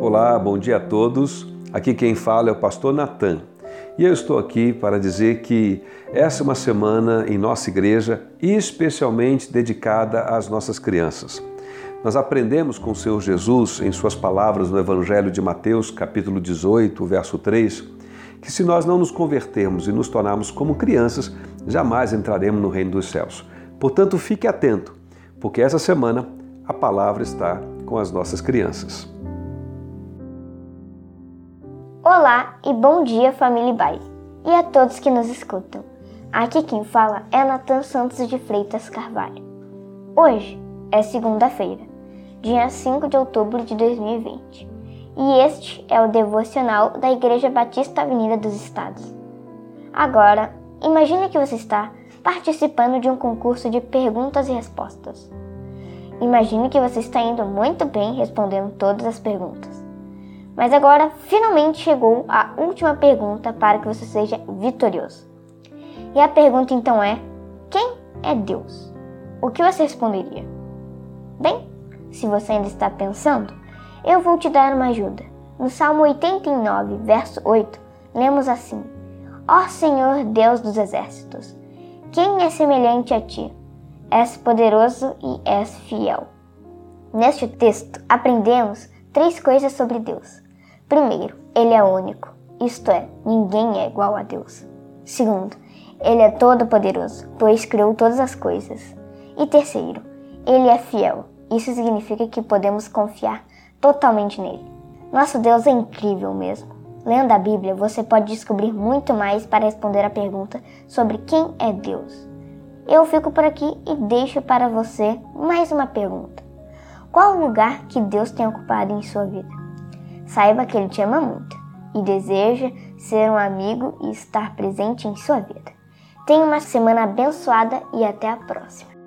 Olá, bom dia a todos. Aqui quem fala é o pastor Natan. E eu estou aqui para dizer que essa é uma semana em nossa igreja especialmente dedicada às nossas crianças. Nós aprendemos com o Senhor Jesus em suas palavras no Evangelho de Mateus, capítulo 18, verso 3, que se nós não nos convertermos e nos tornarmos como crianças, jamais entraremos no reino dos céus. Portanto, fique atento, porque essa semana a palavra está com as nossas crianças. Olá e bom dia, família Bai, e a todos que nos escutam. Aqui quem fala é Natan Santos de Freitas Carvalho. Hoje é segunda-feira, dia 5 de outubro de 2020, e este é o devocional da Igreja Batista Avenida dos Estados. Agora, imagine que você está participando de um concurso de perguntas e respostas. Imagine que você está indo muito bem respondendo todas as perguntas. Mas agora finalmente chegou a última pergunta para que você seja vitorioso. E a pergunta então é: quem é Deus? O que você responderia? Bem, se você ainda está pensando, eu vou te dar uma ajuda. No Salmo 89, verso 8, lemos assim: Ó Senhor Deus dos exércitos, quem é semelhante a ti? És poderoso e és fiel. Neste texto, aprendemos três coisas sobre Deus. Primeiro, ele é único, isto é, ninguém é igual a Deus. Segundo, ele é todo-poderoso, pois criou todas as coisas. E terceiro, ele é fiel. Isso significa que podemos confiar totalmente nele. Nosso Deus é incrível mesmo. Lendo a Bíblia, você pode descobrir muito mais para responder a pergunta sobre quem é Deus. Eu fico por aqui e deixo para você mais uma pergunta. Qual o lugar que Deus tem ocupado em sua vida? Saiba que Ele te ama muito e deseja ser um amigo e estar presente em sua vida. Tenha uma semana abençoada e até a próxima.